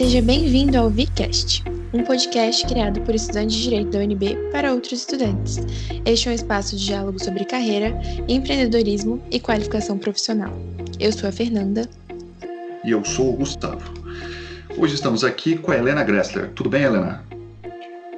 Seja bem-vindo ao VCast, um podcast criado por estudantes de Direito da UNB para outros estudantes. Este é um espaço de diálogo sobre carreira, empreendedorismo e qualificação profissional. Eu sou a Fernanda. E eu sou o Gustavo. Hoje estamos aqui com a Helena Gressler. Tudo bem, Helena?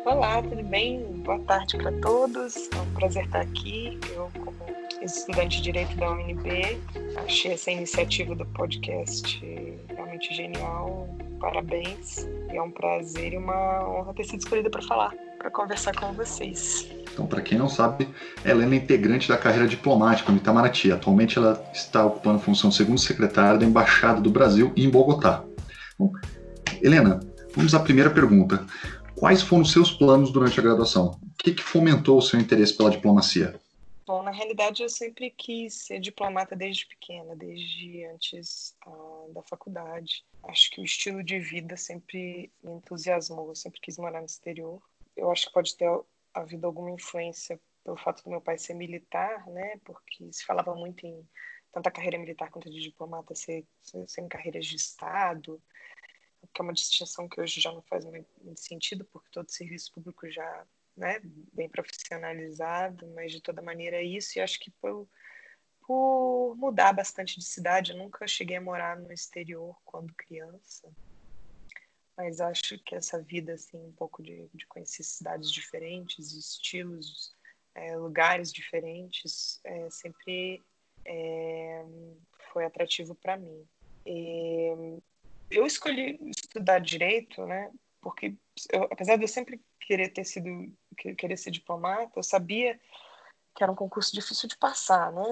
Olá, tudo bem? Boa tarde para todos. É um prazer estar aqui. Eu, como estudante de Direito da UNB, achei essa iniciativa do podcast realmente genial. Parabéns. E é um prazer e uma honra ter sido escolhida para falar, para conversar com vocês. Então, para quem não sabe, Helena é integrante da carreira diplomática no Itamaraty. Atualmente, ela está ocupando a função de segundo secretária da Embaixada do Brasil em Bogotá. Bom, Helena, vamos à primeira pergunta. Quais foram os seus planos durante a graduação? O que, que fomentou o seu interesse pela diplomacia? Bom, na realidade eu sempre quis ser diplomata desde pequena, desde antes uh, da faculdade. Acho que o estilo de vida sempre me entusiasmou, eu sempre quis morar no exterior. Eu acho que pode ter havido alguma influência pelo fato do meu pai ser militar, né? Porque se falava muito em tanto a carreira militar quanto de diplomata ser, ser, carreiras de Estado, que é uma distinção que hoje já não faz muito sentido, porque todo serviço público já né, bem profissionalizado, mas de toda maneira é isso. E acho que por, por mudar bastante de cidade, eu nunca cheguei a morar no exterior quando criança, mas acho que essa vida, assim, um pouco de, de conhecer cidades diferentes, estilos, é, lugares diferentes, é, sempre é, foi atrativo para mim. E eu escolhi estudar direito, né, porque eu, apesar de eu sempre querer ter sido querer ser diplomata, eu sabia que era um concurso difícil de passar, né?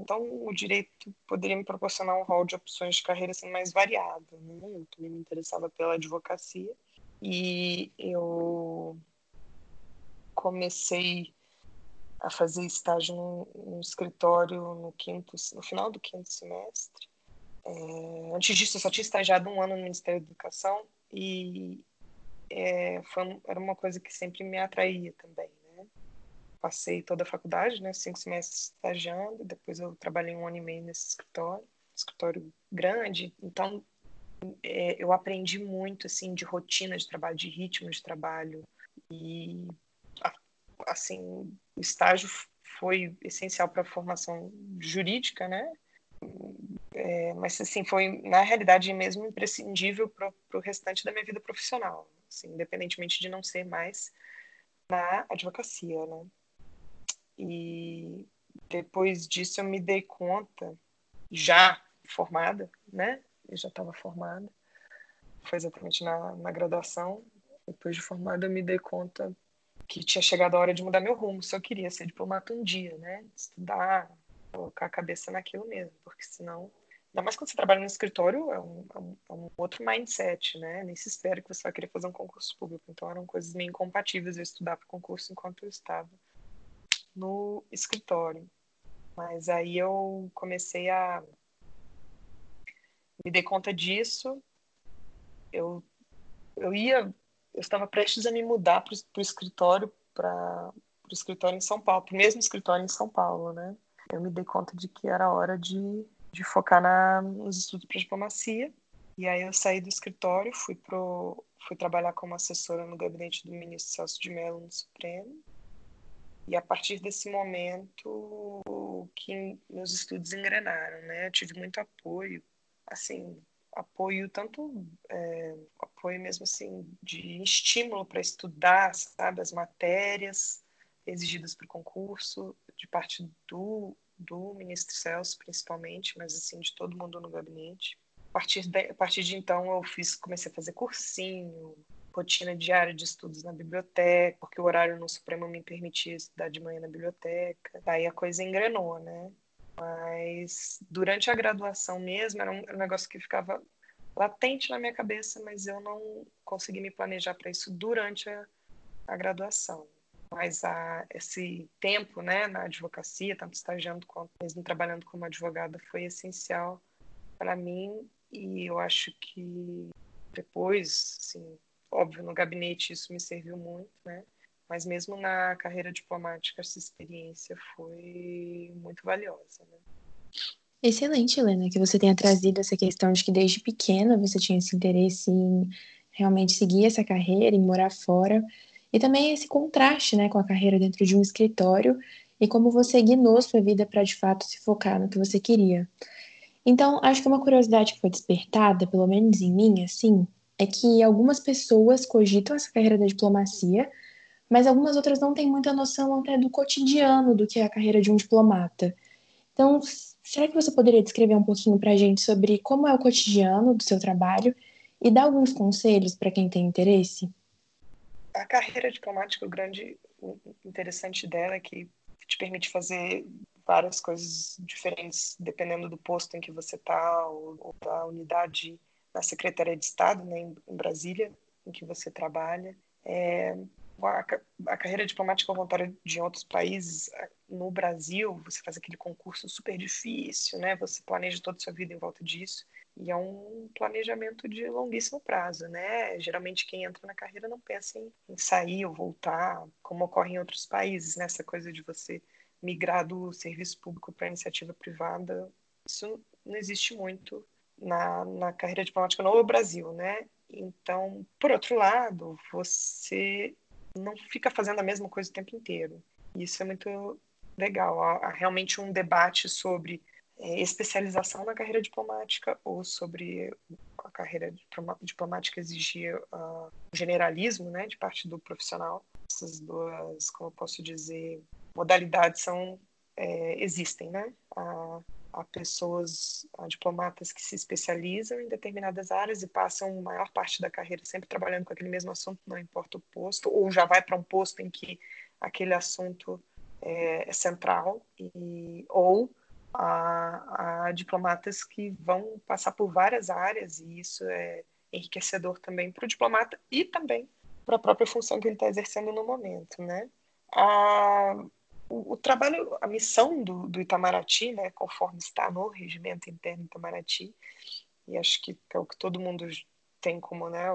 Então o direito poderia me proporcionar um rol de opções de carreira assim, mais variado, né? Eu também me interessava pela advocacia e eu comecei a fazer estágio no escritório no quinto, no final do quinto semestre. É, antes disso, eu só tinha estagiado um ano no Ministério da Educação e é, foi, era uma coisa que sempre me atraía também, né? Passei toda a faculdade, né? Cinco semestres estagiando, depois eu trabalhei um ano e meio nesse escritório, escritório grande, então é, eu aprendi muito, assim, de rotina de trabalho, de ritmo de trabalho e, assim, o estágio foi essencial para a formação jurídica, né? É, mas assim foi na realidade mesmo imprescindível para o restante da minha vida profissional assim, independentemente de não ser mais na advocacia, né? E depois disso eu me dei conta, já formada, né? Eu já estava formada, foi exatamente na, na graduação. Depois de formada eu me dei conta que tinha chegado a hora de mudar meu rumo, se eu queria ser diplomata um dia, né? Estudar, colocar a cabeça naquilo mesmo, porque senão Ainda mais quando você trabalha no escritório, é um, é um, é um, outro mindset, né? Nem se espera que você vai querer fazer um concurso público. Então eram coisas meio incompatíveis eu estudar para concurso enquanto eu estava no escritório. Mas aí eu comecei a me dei conta disso. Eu eu ia, eu estava prestes a me mudar para o escritório para o escritório em São Paulo, para o mesmo escritório em São Paulo, né? Eu me dei conta de que era hora de de focar na, nos estudos para diplomacia. E aí eu saí do escritório, fui pro fui trabalhar como assessora no gabinete do ministro Celso de Mello no Supremo. E a partir desse momento que meus estudos engrenaram, né? Eu tive muito apoio, assim, apoio tanto é, apoio mesmo assim de estímulo para estudar, sabe, as matérias exigidas para o concurso de parte do do ministro Celso, principalmente, mas assim, de todo mundo no gabinete. A partir de, a partir de então, eu fiz, comecei a fazer cursinho, rotina diária de estudos na biblioteca, porque o horário no Supremo me permitia estudar de manhã na biblioteca. Daí a coisa engrenou, né? Mas durante a graduação mesmo, era um, era um negócio que ficava latente na minha cabeça, mas eu não consegui me planejar para isso durante a, a graduação mas a, esse tempo né, na advocacia, tanto estagiando quanto mesmo trabalhando como advogada, foi essencial para mim e eu acho que depois, assim, óbvio, no gabinete isso me serviu muito, né? Mas mesmo na carreira diplomática essa experiência foi muito valiosa, né? Excelente, Helena, que você tenha trazido essa questão de que desde pequena você tinha esse interesse em realmente seguir essa carreira, em morar fora, e também esse contraste né, com a carreira dentro de um escritório e como você guinou sua vida para de fato se focar no que você queria. Então, acho que uma curiosidade que foi despertada, pelo menos em mim, assim, é que algumas pessoas cogitam essa carreira da diplomacia, mas algumas outras não têm muita noção até do cotidiano do que é a carreira de um diplomata. Então, será que você poderia descrever um pouquinho para a gente sobre como é o cotidiano do seu trabalho e dar alguns conselhos para quem tem interesse? A carreira diplomática, o grande interessante dela é que te permite fazer várias coisas diferentes dependendo do posto em que você está ou, ou, da unidade da Secretaria de Estado, né, em, em Brasília, em que você trabalha. É, a, a, carreira diplomática voluntária de outros países, no Brasil, você faz aquele concurso super difícil, né? Você planeja toda a sua vida em volta disso. E é um planejamento de longuíssimo prazo, né? Geralmente quem entra na carreira não pensa em, em sair ou voltar, como ocorre em outros países, né? coisa de você migrar do serviço público para iniciativa privada. Isso não existe muito na, na carreira diplomática no Brasil, né? Então, por outro lado, você não fica fazendo a mesma coisa o tempo inteiro. Isso é muito legal. Há, realmente um debate sobre é, especialização na carreira diplomática ou sobre a carreira diplomática exigir uh, generalismo, né, de parte do profissional. Essas duas, como eu posso dizer, modalidades são é, existem, né? A, a pessoas, a diplomatas que se especializam em determinadas áreas e passam a maior parte da carreira sempre trabalhando com aquele mesmo assunto, não importa o posto, ou já vai para um posto em que aquele assunto é, é central, e, ou a, a, diplomatas que vão passar por várias áreas, e isso é enriquecedor também para o diplomata e também para a própria função que ele está exercendo no momento, né? A, o, o, trabalho, a missão do, do, Itamaraty, né, conforme está no regimento interno Itamaraty, e acho que é o que todo mundo tem como né,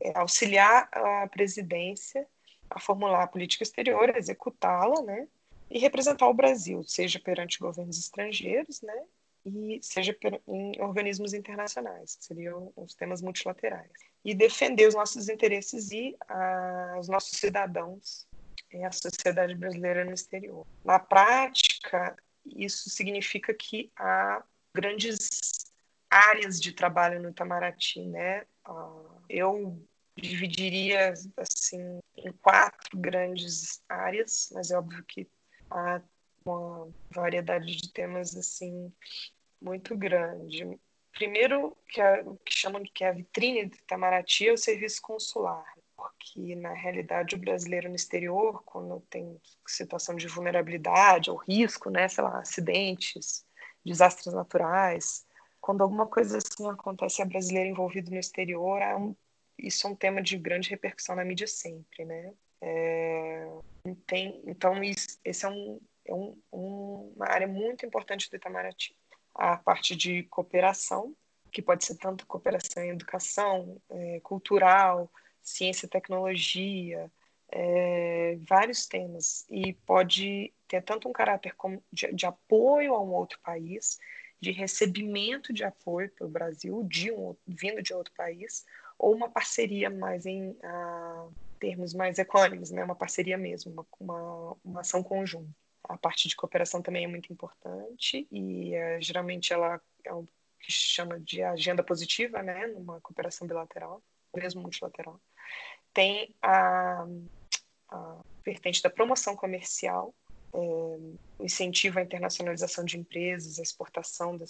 é auxiliar a presidência a formular a política exterior, executá-la, né, e representar o Brasil, seja perante governos estrangeiros, né, e seja em organismos internacionais, que seriam os temas multilaterais, e defender os nossos interesses e a, os nossos cidadãos é a sociedade brasileira no exterior. Na prática, isso significa que há grandes áreas de trabalho no Itamaraty, né? Uh, eu dividiria assim em quatro grandes áreas, mas é óbvio que há uma variedade de temas assim muito grande. Primeiro, que, é, que chamam de que é a vitrine do Itamaraty é o serviço consular porque na realidade o brasileiro no exterior, quando tem situação de vulnerabilidade ou risco, né, sei lá, acidentes, desastres naturais, quando alguma coisa assim acontece a brasileiro envolvido no exterior, é um, isso é um tema de grande repercussão na mídia sempre, né? É, tem, então isso, esse é, um, é um, uma área muito importante do Itamaraty. A parte de cooperação, que pode ser tanto cooperação em educação, é, cultural, ciência e tecnologia, é, vários temas, e pode ter tanto um caráter como de, de, apoio a um outro país, de recebimento de apoio pelo Brasil, de um, vindo de outro país, ou uma parceria mais em a, termos mais econômicos, né? uma parceria mesmo, uma, uma, uma ação conjunta. A parte de cooperação também é muito importante e é, geralmente ela é o que chama de agenda positiva, né, numa cooperação bilateral, mesmo multilateral tem a, a vertente da promoção comercial, é, o incentivo à internacionalização de empresas, a exportação da,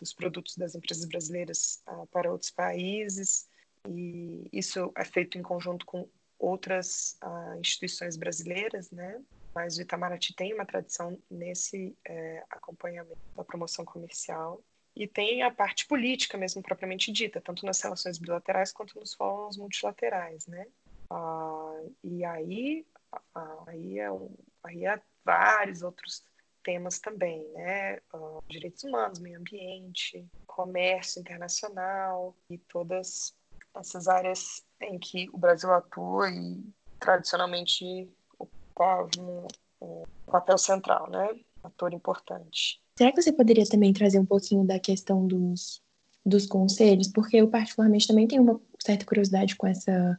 dos produtos das empresas brasileiras uh, para outros países, e isso é feito em conjunto com outras uh, instituições brasileiras, né? Mas o Itamaraty tem uma tradição nesse é, acompanhamento da promoção comercial e tem a parte política mesmo propriamente dita, tanto nas relações bilaterais quanto nos fóruns multilaterais, né? Ah, e aí, ah, aí, é um, aí há vários outros temas também, né? Ah, direitos humanos, meio ambiente, comércio internacional e todas essas áreas em que o Brasil atua e tradicionalmente ocupava um, um papel central, né? Ator importante. Será que você poderia também trazer um pouquinho da questão dos, dos conselhos? Porque eu, particularmente, também tenho uma certa curiosidade com essa,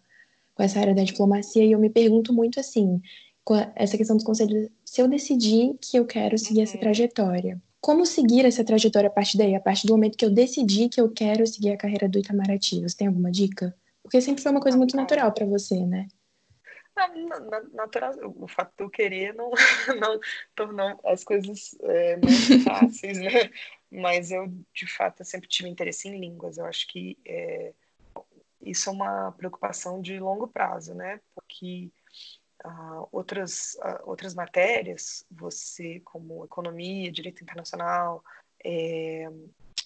com essa área da diplomacia e eu me pergunto muito assim, com essa questão dos conselhos, se eu decidir que eu quero seguir essa uhum. trajetória, como seguir essa trajetória a partir daí, a partir do momento que eu decidi que eu quero seguir a carreira do Itamaraty? Você tem alguma dica? Porque sempre foi uma coisa muito natural para você, né? Natural, o fato de eu querer não, não tornou as coisas é, mais fáceis, né? Mas eu, de fato, sempre tive interesse em línguas. Eu acho que é, isso é uma preocupação de longo prazo, né? Porque uh, outras, uh, outras matérias, você, como economia, direito internacional, é,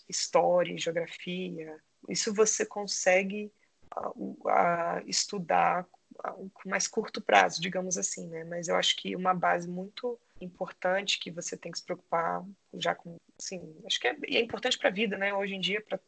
história, geografia, isso você consegue uh, estudar com mais curto prazo, digamos assim, né? Mas eu acho que uma base muito importante que você tem que se preocupar já com, assim, acho que é, é importante para a vida, né? Hoje em dia para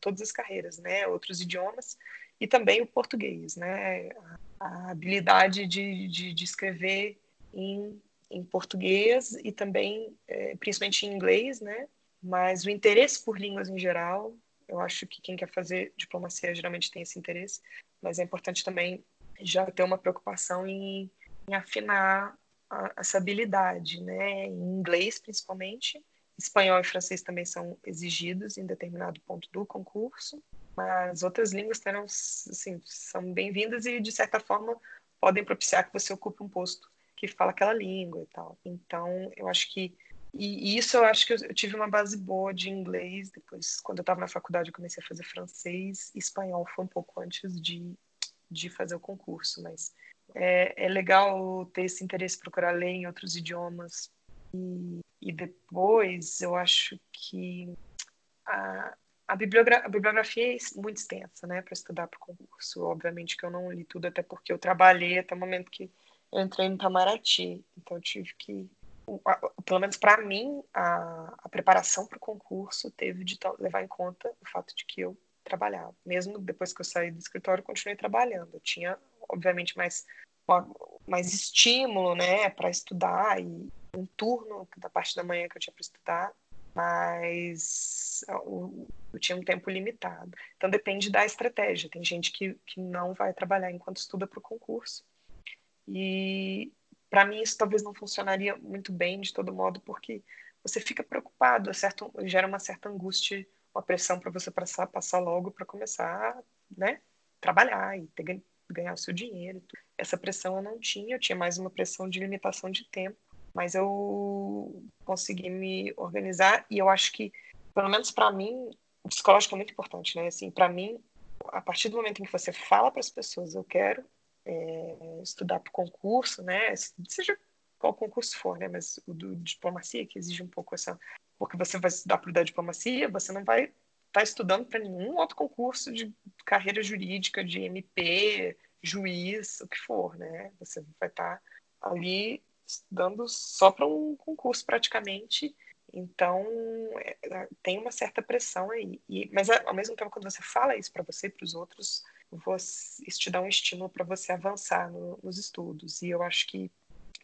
todas as carreiras, né? Outros idiomas e também o português, né? A, habilidade de, de, de escrever em, em português e também, é, principalmente em inglês, né? Mas o interesse por línguas em geral, eu acho que quem quer fazer diplomacia geralmente tem esse interesse, mas é importante também já ter uma preocupação em, em afinar a, essa habilidade, né? Em inglês, principalmente. Espanhol e francês também são exigidos em determinado ponto do concurso, mas outras línguas terão, assim, são bem-vindas e, de certa forma, podem propiciar que você ocupe um posto que fala aquela língua e tal. Então, eu acho que e, isso eu acho que eu, tive uma base boa de inglês. Depois, quando eu estava na faculdade, eu comecei a fazer francês. Espanhol foi um pouco antes de, de fazer o concurso, mas é, é legal ter esse interesse procurar ler em outros idiomas. E, e depois eu acho que a, a, bibliogra a bibliografia é muito extensa, né, para estudar para o concurso. Obviamente que eu não li tudo, até porque eu trabalhei até o momento que eu entrei no Itamaraty, então eu tive que pelo menos para mim, a, a preparação para o concurso teve de levar em conta o fato de que eu trabalhava. Mesmo depois que eu saí do escritório, continuei trabalhando. Eu tinha, obviamente, mais, mais estímulo né, para estudar e um turno da parte da manhã que eu tinha para estudar, mas eu, eu, tinha um tempo limitado. Então depende da estratégia. Tem gente que, que não vai trabalhar enquanto estuda para o concurso. E para mim isso talvez não funcionaria muito bem de todo modo, porque você fica preocupado, certo, gera uma certa angústia uma pressão para você passar, passar logo para começar, né, trabalhar e ter, ganhar o seu dinheiro. Essa pressão eu não tinha, eu tinha mais uma pressão de limitação de tempo, mas eu consegui me organizar e eu acho que, pelo menos para mim, o psicológico é muito importante, né? Assim, para mim, a partir do momento em que você fala para as pessoas, eu quero é, estudar para o concurso, né? Seja qual concurso for, né? Mas o do diplomacia que exige um pouco essa porque você vai estudar para a diplomacia, você não vai estar tá estudando para nenhum outro concurso de carreira jurídica, de MP, juiz, o que for, né? Você vai estar tá ali estudando só para um concurso praticamente. Então, é, é, tem uma certa pressão aí. E, mas, ao mesmo tempo, quando você fala isso para você e para os outros, você, isso te dá um estímulo para você avançar no, nos estudos. E eu acho que,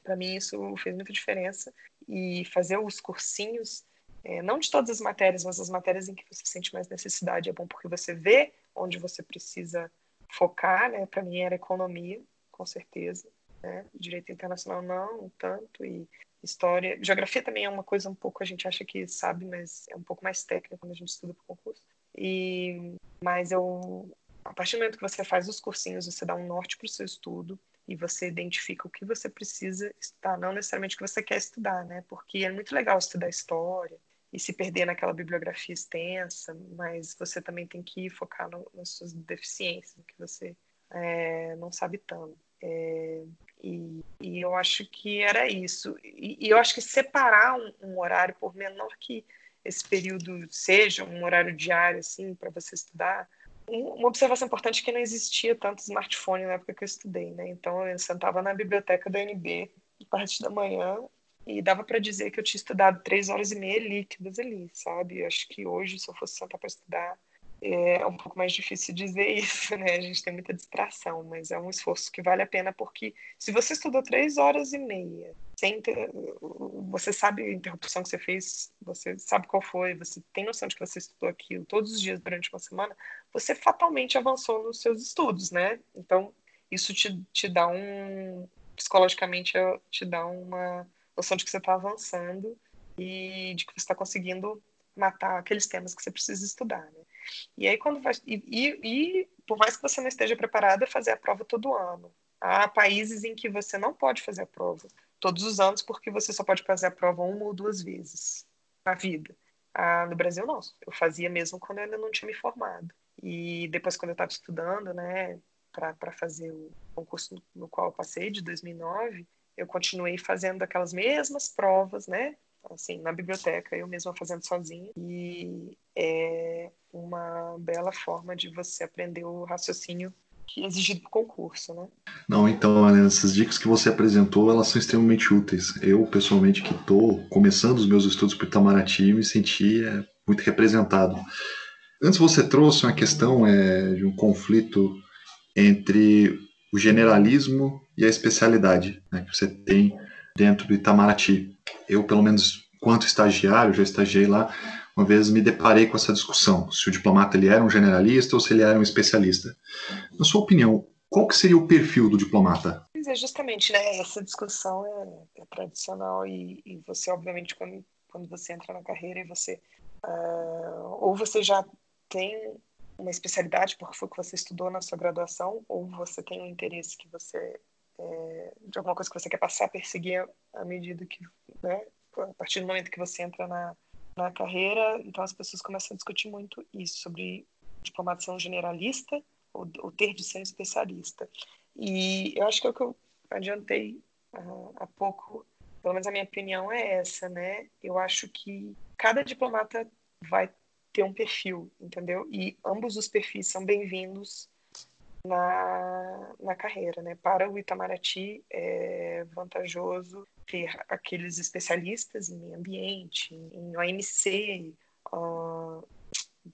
para mim, isso fez muita diferença. E fazer os cursinhos é, não de todas as matérias, mas as matérias em que você sente mais necessidade é bom porque você vê onde você precisa focar, né? Para mim era economia, com certeza, né? Direito internacional não, tanto e história, geografia também é uma coisa um pouco a gente acha que sabe, mas é um pouco mais técnica quando a gente estuda para o concurso. E mas eu a partir do momento que você faz os cursinhos, você dá um norte para o seu estudo e você identifica o que você precisa estudar, não necessariamente o que você quer estudar, né? Porque é muito legal estudar história, e se perder naquela bibliografia extensa, mas você também tem que focar no, nas suas deficiências, que você é, não sabe tanto. É, e, e, eu acho que era isso. E, e eu acho que separar um, um, horário, por menor que esse período seja, um horário diário, assim, para você estudar. Uma observação importante é que não existia tanto smartphone na época que eu estudei, né? Então eu sentava na biblioteca da UNB, parte da manhã, e dava para dizer que eu tinha estudado três horas e meia líquidas ali, sabe? Acho que hoje, se eu fosse sentar para estudar, é um pouco mais difícil dizer isso, né? A gente tem muita distração, mas é um esforço que vale a pena porque se você estudou três horas e meia, sem ter, você sabe a interrupção que você fez, você sabe qual foi, você tem noção de que você estudou aquilo todos os dias durante uma semana, você fatalmente avançou nos seus estudos, né? Então, isso te, te dá um. psicologicamente, te dá uma noção de que você está avançando e de que você está conseguindo matar aqueles temas que você precisa estudar, né? E aí quando vai e, e, e, por mais que você não esteja preparada, fazer a prova todo ano. Há países em que você não pode fazer a prova todos os anos porque você só pode fazer a prova uma ou duas vezes na vida. Ah, no Brasil não, eu fazia mesmo quando eu ainda não tinha me formado. E depois quando eu estava estudando, né, para fazer o concurso no, no qual eu passei de 2009, eu continuei fazendo aquelas mesmas provas, né, assim, na biblioteca, eu mesma fazendo sozinha. E é uma bela forma de você aprender o raciocínio que é exigido para o concurso, né? Não, então, Ana, essas dicas que você apresentou, elas são extremamente úteis. Eu, pessoalmente, que estou começando os meus estudos para Itamaraty, me senti é, muito representado. Antes você trouxe uma questão é, de um conflito entre o generalismo e a especialidade né, que você tem dentro do Itamaraty. Eu, pelo menos, quanto estagiário, já estagiei lá, uma vez me deparei com essa discussão, se o diplomata ele era um generalista ou se ele era um especialista. Na sua opinião, qual que seria o perfil do diplomata? Pois é, justamente, né? Essa discussão é, é tradicional e, e, você, obviamente, quando, quando você entra na carreira e você uh, ou você já tem uma especialidade porque foi o que você estudou na sua graduação, ou você tem um interesse que você é, de alguma coisa que você quer passar, perseguir à medida que, né, a partir do momento que você entra na, na carreira, então as pessoas começam a discutir muito isso, sobre diplomação generalista ou, ou ter de ser especialista. E eu acho que é o que eu adiantei uh, há pouco, pelo menos a minha opinião é essa, né? Eu acho que cada diplomata vai ter um perfil, entendeu? E ambos os perfis são bem-vindos na, na carreira, né? Para o Itamaraty é vantajoso ter aqueles especialistas em meio ambiente, em OMC, uh,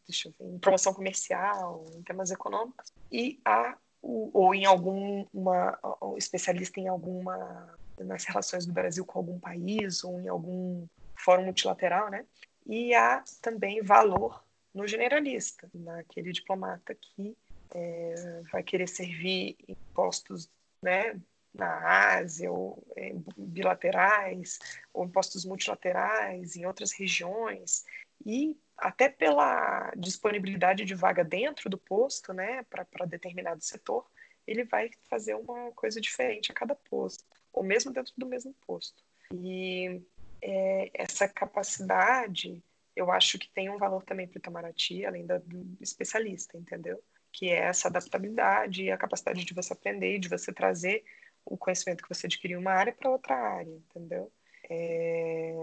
deixa eu ver, em promoção comercial, em temas econômicos, e a ou em algum uma, um especialista em alguma nas relações do Brasil com algum país ou em algum fórum multilateral, né? E há também valor no generalista, naquele diplomata que é, vai querer servir em postos né, na Ásia, ou é, bilaterais, ou em postos multilaterais, em outras regiões, e até pela disponibilidade de vaga dentro do posto, né, para determinado setor, ele vai fazer uma coisa diferente a cada posto, ou mesmo dentro do mesmo posto. E é, essa capacidade, eu acho que tem um valor também para o Itamaraty, além da, do especialista, entendeu? Que é essa adaptabilidade e a capacidade de você aprender, de você trazer o conhecimento que você adquiriu uma área para outra área, entendeu? É,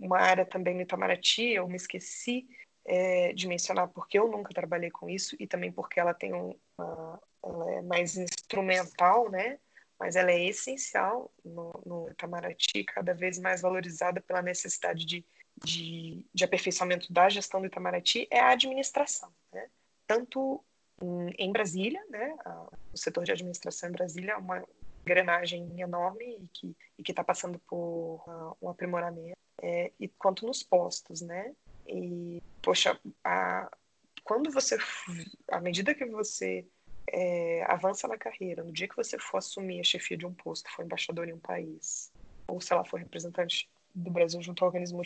uma área também no Itamaraty, eu me esqueci é, de mencionar porque eu nunca trabalhei com isso e também porque ela tem uma, ela é mais instrumental, né? Mas ela é essencial no, no Itamaraty, cada vez mais valorizada pela necessidade de, de, de aperfeiçoamento da gestão do Itamaraty, é a administração, né? Tanto em Brasília, né? O setor de administração em Brasília é uma engrenagem enorme e que e que está passando por uh, um aprimoramento. É, e quanto nos postos, né? E poxa, a, quando você, à medida que você é, avança na carreira, no dia que você for assumir a chefia de um posto, for embaixador em um país, ou sei lá, for representante do Brasil junto ao organismo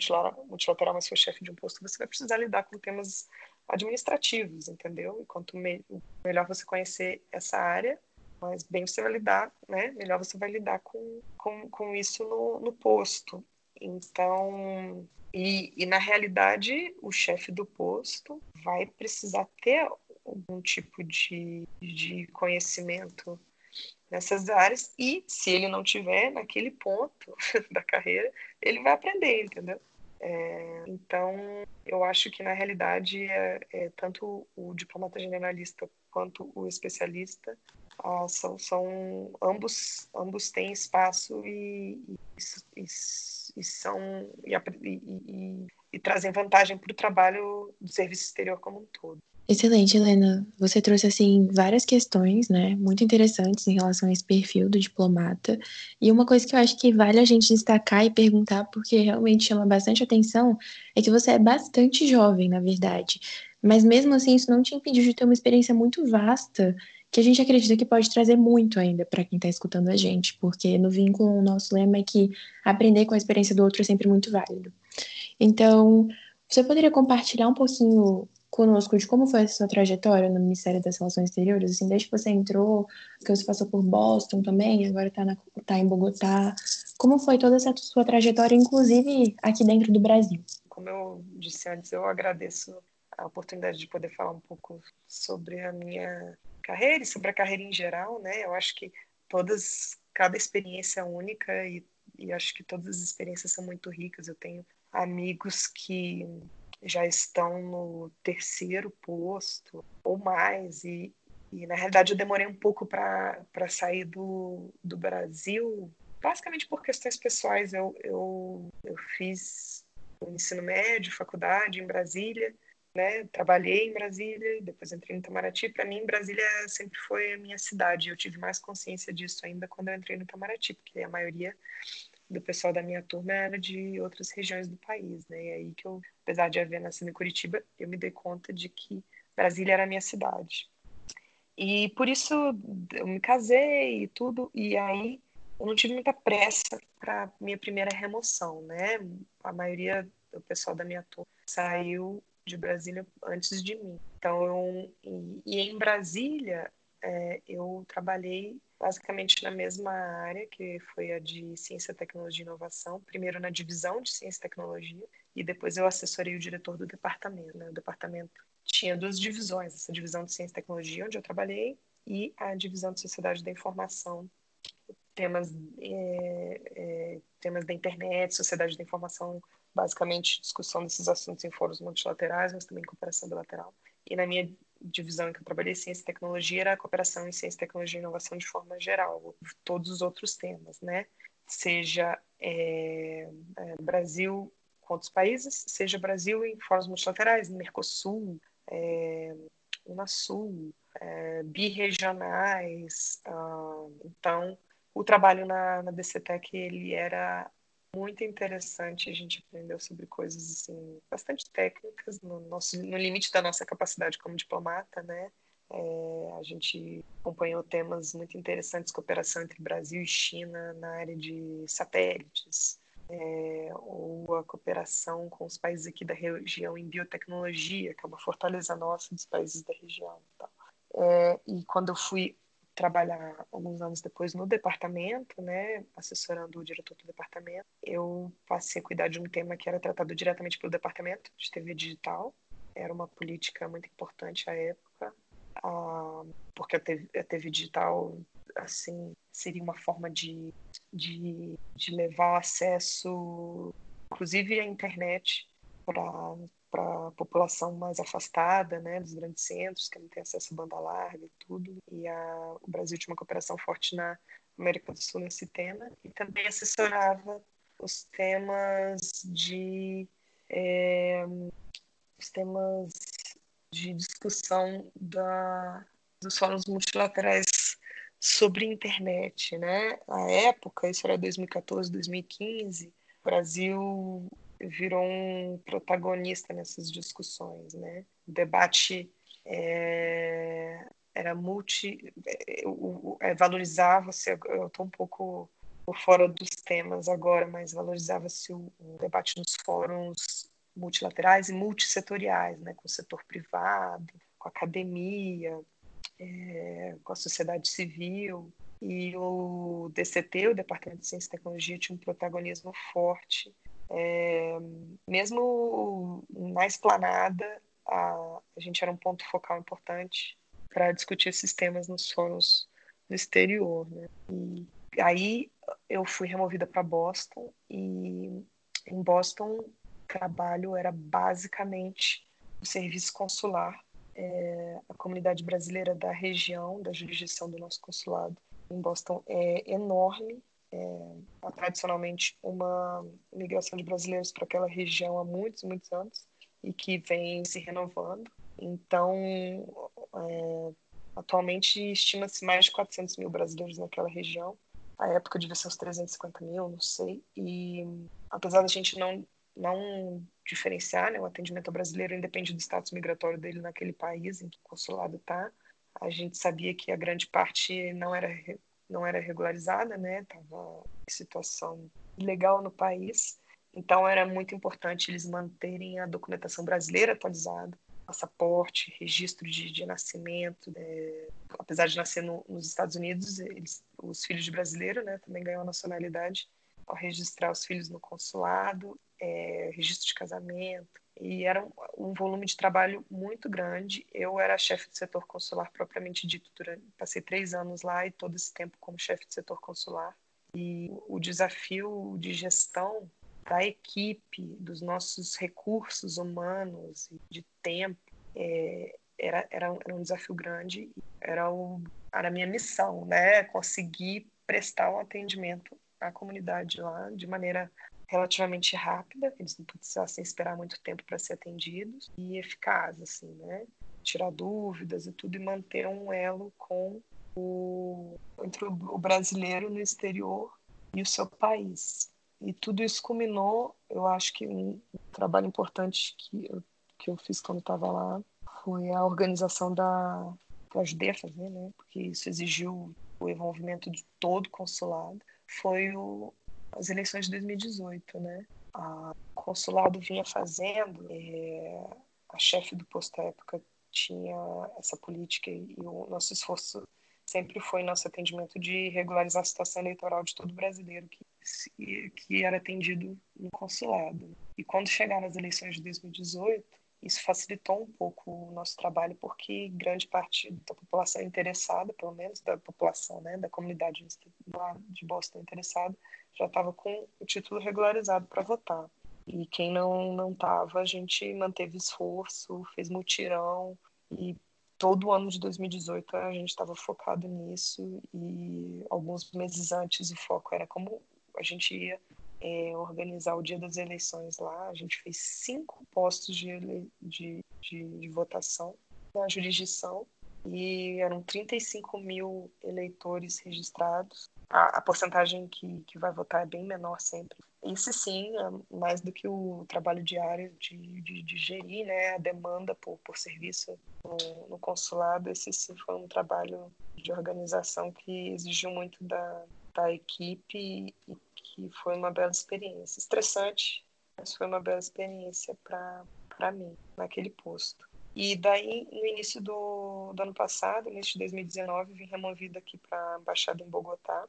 multilateral, mas for chefe de um posto, você vai precisar lidar com temas administrativos, entendeu? E quanto me, melhor você conhecer essa área, mais bem você vai lidar, né? Melhor você vai lidar com, com, com isso no, no posto. Então, e, e na realidade, o chefe do posto vai precisar ter algum tipo de, de conhecimento nessas áreas e se ele não tiver naquele ponto da carreira, ele vai aprender, entendeu? É, então, eu acho que na realidade é, é, tanto o diplomata generalista quanto o especialista ah, são, são ambos ambos têm espaço e, e, e são e, e, e trazem vantagem para o trabalho do serviço exterior como um todo. Excelente, Helena. Você trouxe assim várias questões, né, muito interessantes em relação a esse perfil do diplomata. E uma coisa que eu acho que vale a gente destacar e perguntar, porque realmente chama bastante atenção, é que você é bastante jovem, na verdade. Mas mesmo assim, isso não te impediu de ter uma experiência muito vasta, que a gente acredita que pode trazer muito ainda para quem está escutando a gente, porque no vínculo o nosso lema é que aprender com a experiência do outro é sempre muito válido. Então, você poderia compartilhar um pouquinho conosco de como foi a sua trajetória no Ministério das Relações Exteriores, assim, desde que você entrou, que você passou por Boston também, agora está tá em Bogotá. Como foi toda essa sua trajetória, inclusive aqui dentro do Brasil? Como eu disse antes, eu agradeço a oportunidade de poder falar um pouco sobre a minha carreira e sobre a carreira em geral, né? Eu acho que todas, cada experiência é única e, e acho que todas as experiências são muito ricas. Eu tenho amigos que já estão no terceiro posto ou mais. E, e na realidade eu demorei um pouco para sair do, do Brasil, basicamente por questões pessoais. Eu, eu, eu fiz o ensino médio, faculdade em Brasília, né? Trabalhei em Brasília, depois entrei em Itamaraty. Para mim, Brasília sempre foi a minha cidade. Eu tive mais consciência disso ainda quando eu entrei no Itamaraty, porque a maioria do pessoal da minha turma era de outras regiões do país, né? E aí que eu, apesar de haver nascido em Curitiba, eu me dei conta de que Brasília era a minha cidade. E por isso eu me casei e tudo, e aí eu não tive muita pressa para minha primeira remoção, né? A maioria do pessoal da minha turma saiu de Brasília antes de mim. Então, eu, e, e em Brasília, é, eu trabalhei basicamente na mesma área, que foi a de Ciência, Tecnologia e Inovação, primeiro na divisão de Ciência e Tecnologia, e depois eu assessorei o diretor do departamento. Né? O departamento tinha duas divisões, essa divisão de Ciência e Tecnologia, onde eu trabalhei, e a divisão de Sociedade da Informação, temas, é, é, temas da internet, sociedade da informação, basicamente discussão desses assuntos em fóruns multilaterais, mas também cooperação bilateral. E na minha divisão em que eu trabalhei, ciência e tecnologia, era a cooperação em ciência, tecnologia e inovação de forma geral, todos os outros temas, né? Seja é, é, Brasil com outros países, seja Brasil em fóruns multilaterais, Mercosul, é, Unasul, é, birregionais. Ah, então, o trabalho na, na DCTEC, ele era muito interessante. A gente aprendeu sobre coisas assim bastante técnicas no nosso no limite da nossa capacidade como diplomata, né? É, a gente acompanhou temas muito interessantes, cooperação entre Brasil e China na área de satélites, é, ou a cooperação com os países aqui da região em biotecnologia, que é uma fortaleza nossa dos países da região. É, e quando eu fui trabalhar alguns anos depois no departamento, né, assessorando o diretor do departamento, eu passei a cuidar de um tema que era tratado diretamente pelo departamento de TV digital. Era uma política muito importante à época, ah, porque a TV, a TV, digital assim seria uma forma de, de, de levar acesso, inclusive à internet, para para a população mais afastada, né, dos grandes centros, que não tem acesso à banda larga e tudo. E a, o Brasil tinha uma cooperação forte na América do Sul nesse tema. E também assessorava os temas de é, os temas de discussão da, dos fóruns multilaterais sobre internet, né? A época, isso era 2014, 2015, o Brasil virou um protagonista nessas discussões, né? O debate é, era multi, é, valorizava-se, eu estou um pouco fora dos temas agora, mas valorizava-se o, o, debate nos fóruns multilaterais e multissetoriais, né? Com o setor privado, com a academia, é, com a sociedade civil. E o DCT, o Departamento de Ciência e Tecnologia, tinha um protagonismo forte é, mesmo na esplanada, a, a gente era um ponto focal importante para discutir esses temas nos fóruns do exterior. Né? E aí eu fui removida para Boston e em Boston o trabalho era basicamente o serviço consular. É, a comunidade brasileira da região, da jurisdição do nosso consulado em Boston é enorme é, há tradicionalmente uma migração de brasileiros para aquela região há muitos, muitos anos e que vem se renovando. Então, é, atualmente estima-se mais de 400 mil brasileiros naquela região. A época devia ser uns 350 mil, não sei. E apesar da gente não, não diferenciar né, o atendimento brasileiro, independe do status migratório dele naquele país em que o consulado está, a gente sabia que a grande parte não era não era regularizada, né? Estava em situação ilegal no país. Então era muito importante eles manterem a documentação brasileira atualizada, passaporte, registro de, de nascimento. É, apesar de nascer no, nos Estados Unidos, eles, os filhos de brasileiro, né, também ganham nacionalidade ao registrar os filhos no consulado, é, registro de casamento. E era um, um, volume de trabalho muito grande. Eu era chefe do setor consular propriamente dito. Durante, passei três anos lá e todo esse tempo como chefe do setor consular. E o desafio de gestão da equipe, dos nossos recursos humanos e de tempo, é, era, era, era, um desafio grande. Era, o, era a minha missão, né? Conseguir prestar um atendimento à comunidade lá de maneira relativamente rápida, eles não precisassem esperar muito tempo para ser atendidos, e eficaz, assim, né? Tirar dúvidas e tudo, e manter um elo com o, entre o brasileiro no exterior e o seu país. E tudo isso culminou, eu acho que um trabalho importante que eu, que eu fiz quando estava lá foi a organização da. que eu ajudei a fazer, né? Porque isso exigiu o envolvimento de todo o consulado. Foi o, as eleições de 2018, né? A, consulado vinha fazendo, é, a chefe do posto à época tinha essa política e o nosso esforço sempre foi nosso atendimento de regularizar a situação eleitoral de todo brasileiro que, que era atendido no consulado. E quando chegaram as eleições de 2018, isso facilitou um pouco o nosso trabalho, porque grande parte da população interessada, pelo menos da população, né, da comunidade de Boston interessada, já estava com o título regularizado para votar. E quem não não estava, a gente manteve esforço, fez mutirão e todo o ano de 2018 a gente estava focado nisso e alguns meses antes o foco era como a gente ia é, organizar o dia das eleições lá. A gente fez cinco postos de, de, de, de votação na jurisdição e eram 35 mil eleitores registrados. A, a porcentagem que, que vai votar é bem menor sempre. Esse sim é mais do que o trabalho diário de, de, de gerir né, a demanda por, por serviço no, no, consulado. Esse sim foi um trabalho de organização que exigiu muito da, da equipe e que foi uma bela experiência. Estressante, mas foi uma bela experiência para mim, naquele posto. E daí, no início do, do ano passado, início de 2019, vim removida aqui para a Embaixada em Bogotá,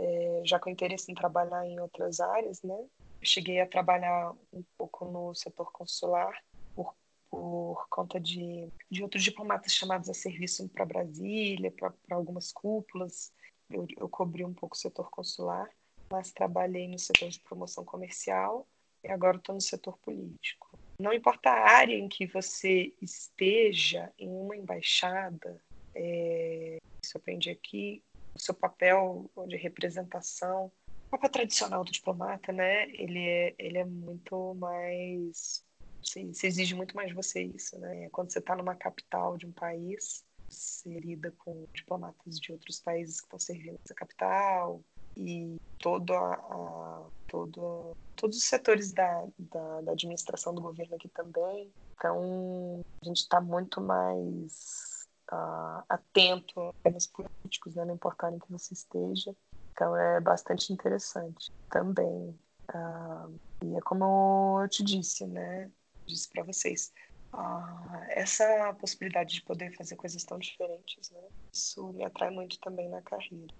é, já com interesse em trabalhar em outras áreas, né? cheguei a trabalhar um pouco no setor consular por, por conta de, de outros diplomatas chamados a serviço para Brasília, para algumas cúpulas. Eu, eu cobri um pouco o setor consular, mas trabalhei no setor de promoção comercial e agora estou no setor político. Não importa a área em que você esteja, em uma embaixada, é, isso aprendi aqui, seu papel de representação, o papel tradicional do diplomata, né? Ele é, ele é muito mais. Se, se exige muito mais de você isso, né? Quando você está numa capital de um país, você lida com diplomatas de outros países que estão servindo essa capital e todo a, a todo, todos os setores da, da, da administração do governo aqui também. Então, a gente está muito mais uh, atento temas políticos, né, não importa em que você esteja. Então é bastante interessante também. Uh, e é como eu te disse, né? Disse para vocês. Uh, essa possibilidade de poder fazer coisas tão diferentes, né? Isso me atrai muito também na carreira.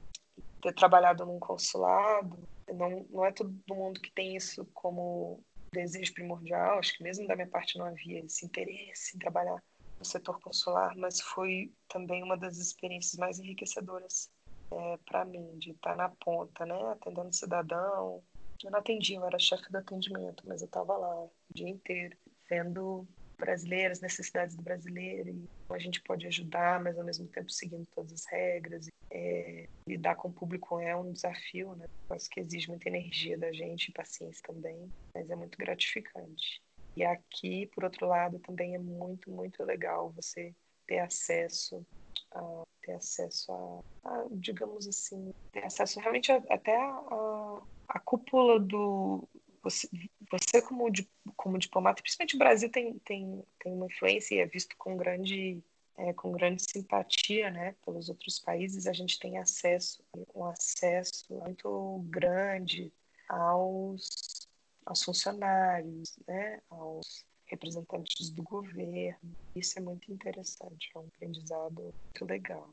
Ter trabalhado num consulado, não, não é todo mundo que tem isso como desejo primordial. Acho que mesmo da minha parte não havia esse interesse em trabalhar no setor consular, mas foi também uma das experiências mais enriquecedoras é, para mim, de estar na ponta, né, atendendo cidadão. Eu não atendia, eu era chefe do atendimento, mas eu estava lá o dia inteiro, vendo brasileiros, necessidades do brasileiro, e a gente pode ajudar, mas ao mesmo tempo seguindo todas as regras. É, lidar com o público é um desafio, né? Acho que exige muita energia da gente paciência também, mas é muito gratificante. E aqui, por outro lado, também é muito, muito legal você ter acesso a ter acesso a, a digamos assim, ter acesso realmente a, até a, a, cúpula do você, você como, como diplomata, principalmente o Brasil tem, tem, tem uma influência e é visto com grande é, com grande simpatia, né, pelos outros países, a gente tem acesso, um acesso muito grande aos, aos funcionários, né, aos representantes do governo. Isso é muito interessante, é um aprendizado muito legal.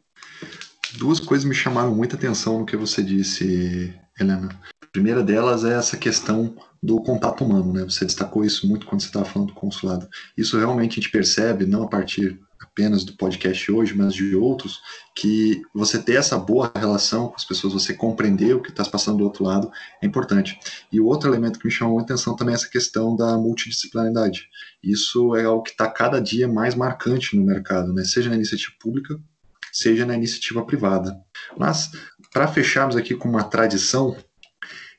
Duas coisas me chamaram muita atenção no que você disse, Helena. Primeira delas é essa questão do contato humano, né? Você destacou isso muito quando você estava falando do consulado. Isso realmente a gente percebe, não a partir apenas do podcast hoje, mas de outros, que você ter essa boa relação com as pessoas, você compreender o que está passando do outro lado, é importante. E o outro elemento que me chamou a atenção também é essa questão da multidisciplinaridade. Isso é algo que está cada dia mais marcante no mercado, né? seja na iniciativa pública, seja na iniciativa privada. Mas, para fecharmos aqui com uma tradição,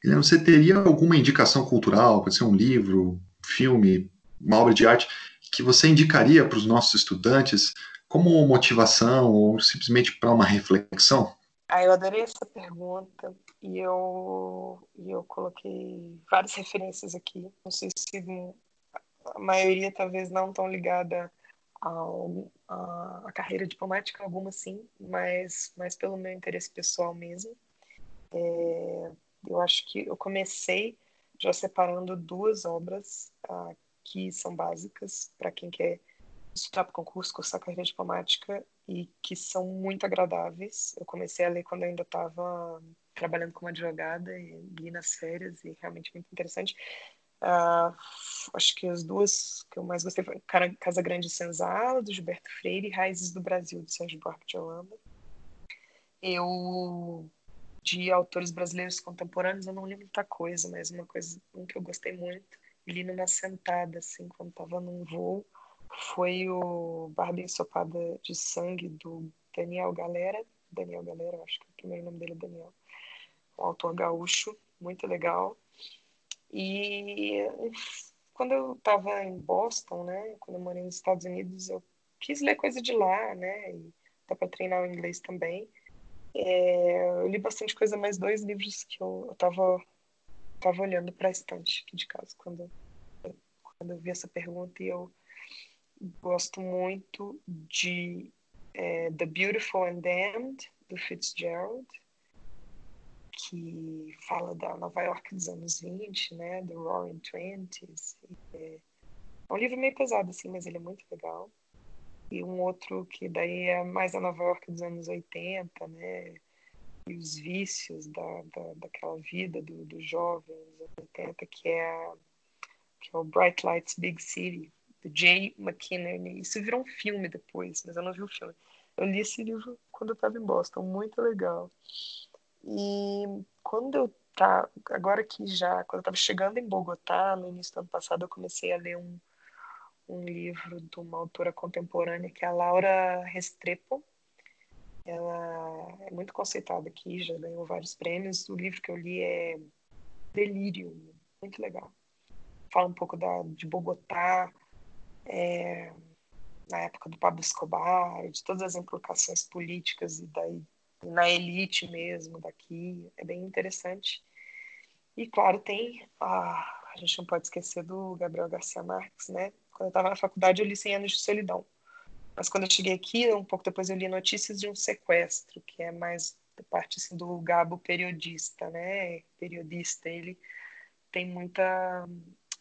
você teria alguma indicação cultural, pode ser um livro, filme, uma obra de arte, que você indicaria para os nossos estudantes como motivação ou simplesmente para uma reflexão? Ah, eu adorei essa pergunta e eu, e eu coloquei várias referências aqui. Não sei se a maioria talvez não tão ligada ao, a, a carreira diplomática, alguma sim, mas, mas pelo meu interesse pessoal mesmo. É, eu acho que eu comecei já separando duas obras uh, que são básicas para quem quer estudar para concurso, cursar carreira diplomática e que são muito agradáveis. Eu comecei a ler quando ainda estava trabalhando como advogada e li nas férias e realmente muito interessante. Uh, acho que as duas que eu mais gostei foram Casa Grande e Senzala, do Gilberto Freire, e Raízes do Brasil, do Sérgio Buarque de Holanda. Eu, de autores brasileiros contemporâneos, eu não li muita coisa, mas uma coisa um que eu gostei muito li numa sentada, assim, quando estava num voo, foi o Barba Ensopada de Sangue, do Daniel Galera. Daniel Galera, acho que o primeiro nome dele é Daniel. Um autor gaúcho, muito legal. E quando eu estava em Boston, né, quando eu morei nos Estados Unidos, eu quis ler coisa de lá, né, e dá para treinar o inglês também. É, eu li bastante coisa, mais dois livros que eu, estava tava olhando para a estante aqui de casa quando, quando eu vi essa pergunta e eu gosto muito de é, The Beautiful and Damned, do Fitzgerald, que fala da Nova York dos anos 20, né, do Roaring Twenties. É, é um livro meio pesado, assim, mas ele é muito legal. E um outro que daí é mais a Nova York dos anos 80, né, e os vícios da, da, daquela vida do, dos jovens anos 80, que é, que é o Bright Lights Big City, do Jay McKinnon. Isso virou um filme depois, mas eu não vi o filme. Eu li esse livro quando eu estava em Boston, muito legal. E quando eu tá agora que já, quando eu estava chegando em Bogotá, no início do ano passado, eu comecei a ler um, um livro de uma autora contemporânea que é a Laura Restrepo, ela é muito conceitada aqui, já ganhou vários prêmios. O livro que eu li é Delírio, muito legal. Fala um pouco da, de Bogotá, é, na época do Pablo Escobar, de todas as implicações políticas e daí na elite mesmo daqui. É bem interessante. E claro, tem a, a gente não pode esquecer do Gabriel Garcia Marques, né? Quando eu estava na faculdade, eu li 100 anos de solidão mas quando eu cheguei aqui, um pouco depois eu li notícias de um sequestro, que é mais da parte assim, do Gabo periodista, né? Periodista, ele tem muita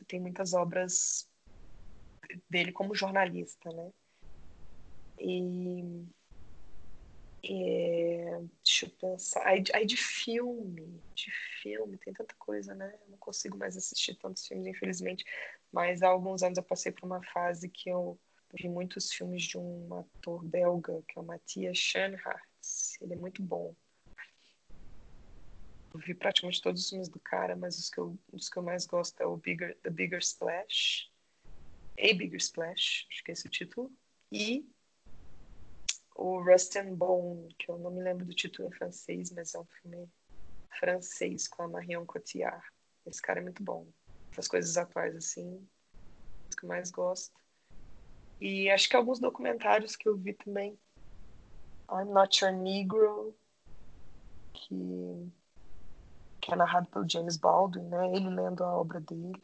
tem muitas obras dele como jornalista, né? E, e deixa eu pensar. Aí, aí, de filme, de filme, tem tanta coisa, né? Eu não consigo mais assistir tantos filmes, infelizmente. Mas há alguns anos eu passei por uma fase que eu vi muitos filmes de um ator belga, que é o Matthias Schoenaerts. Ele é muito bom. Eu vi praticamente todos os filmes do cara, mas os que eu, os que eu mais gosto é o Bigger, The Bigger Splash, A Bigger Splash, acho que é esse o título, e o Rust and Bone, que eu não me lembro do título em francês, mas é um filme francês com a Marion Cotillard. Esse cara é muito bom. As coisas atuais, assim, que eu mais gosto. E acho que alguns documentários que eu vi também. I'm Not Your Negro, que, que é narrado pelo James Baldwin, né? Ele lendo a obra dele.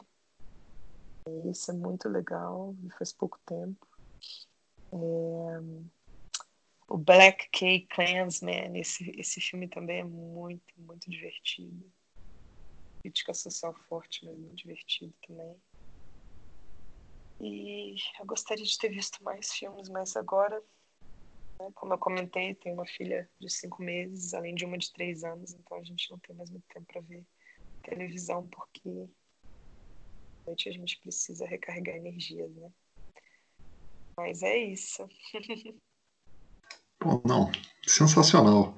Isso é muito legal, faz pouco tempo. É... O Black K Klansman, esse, esse filme também é muito, muito divertido. Crítica social forte, mas muito divertido também. E eu gostaria de ter visto mais filmes, mas agora, né, como eu comentei, tenho uma filha de cinco meses, além de uma de três anos, então a gente não tem mais muito tempo para ver televisão, porque à noite a gente precisa recarregar energias, né? Mas é isso. Bom, não, sensacional.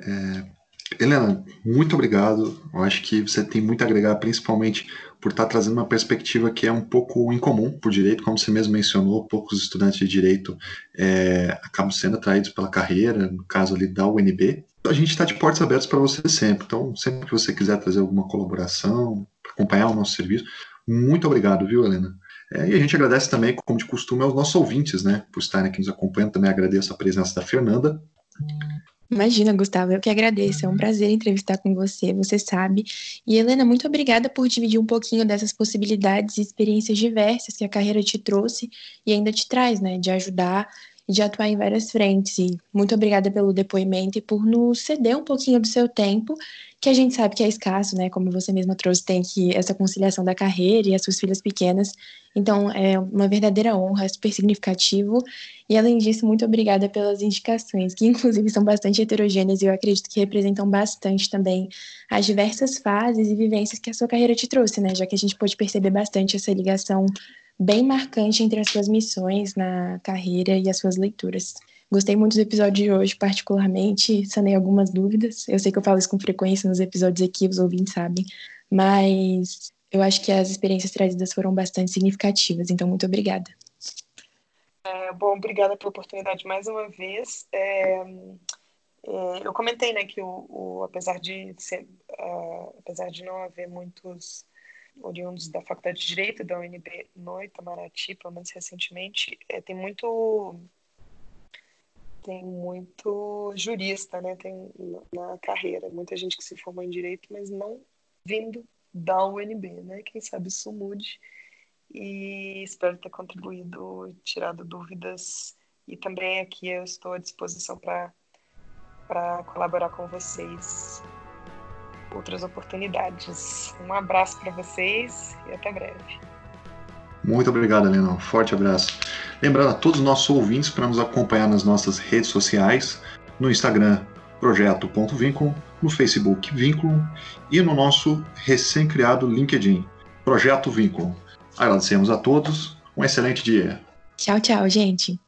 É, Helena, muito obrigado. Eu acho que você tem muito a agregar, principalmente por estar trazendo uma perspectiva que é um pouco incomum por direito, como você mesmo mencionou, poucos estudantes de direito é, acabam sendo atraídos pela carreira, no caso ali da UNB. A gente está de portas abertas para você sempre, então sempre que você quiser trazer alguma colaboração, acompanhar o nosso serviço, muito obrigado, viu, Helena? É, e a gente agradece também, como de costume, aos nossos ouvintes, né, por estarem aqui nos acompanhando. Também agradeço a presença da Fernanda. Imagina, Gustavo, eu que agradeço. É um prazer entrevistar com você, você sabe. E Helena, muito obrigada por dividir um pouquinho dessas possibilidades e experiências diversas que a carreira te trouxe e ainda te traz, né? De ajudar de atuar em várias frentes. E muito obrigada pelo depoimento e por nos ceder um pouquinho do seu tempo que a gente sabe que é escasso, né? Como você mesma trouxe, tem que essa conciliação da carreira e as suas filhas pequenas. Então, é uma verdadeira honra, super significativo. E além disso, muito obrigada pelas indicações, que inclusive são bastante heterogêneas e eu acredito que representam bastante também as diversas fases e vivências que a sua carreira te trouxe, né? Já que a gente pôde perceber bastante essa ligação bem marcante entre as suas missões na carreira e as suas leituras. Gostei muito do episódio de hoje, particularmente, sanei algumas dúvidas. Eu sei que eu falo isso com frequência nos episódios aqui, os ouvintes sabem, mas eu acho que as experiências trazidas foram bastante significativas, então muito obrigada. É, bom, obrigada pela oportunidade mais uma vez. É, é, eu comentei, né, que o, o apesar de ser, uh, apesar de não haver muitos oriundos da Faculdade de Direito da UNB no Itamaraty, pelo menos recentemente, é, tem muito tem muito jurista, né? Tem na carreira, muita gente que se formou em direito, mas não vindo da UNB, né? Quem sabe isso mude. E espero ter contribuído, tirado dúvidas e também aqui eu estou à disposição para para colaborar com vocês outras oportunidades. Um abraço para vocês e até breve. Muito obrigado, Helena. Um forte abraço. Lembrando a todos os nossos ouvintes para nos acompanhar nas nossas redes sociais, no Instagram, projeto.vínculo, no Facebook, Vínculo, e no nosso recém-criado LinkedIn, Projeto Vínculo. Agradecemos a todos. Um excelente dia. Tchau, tchau, gente.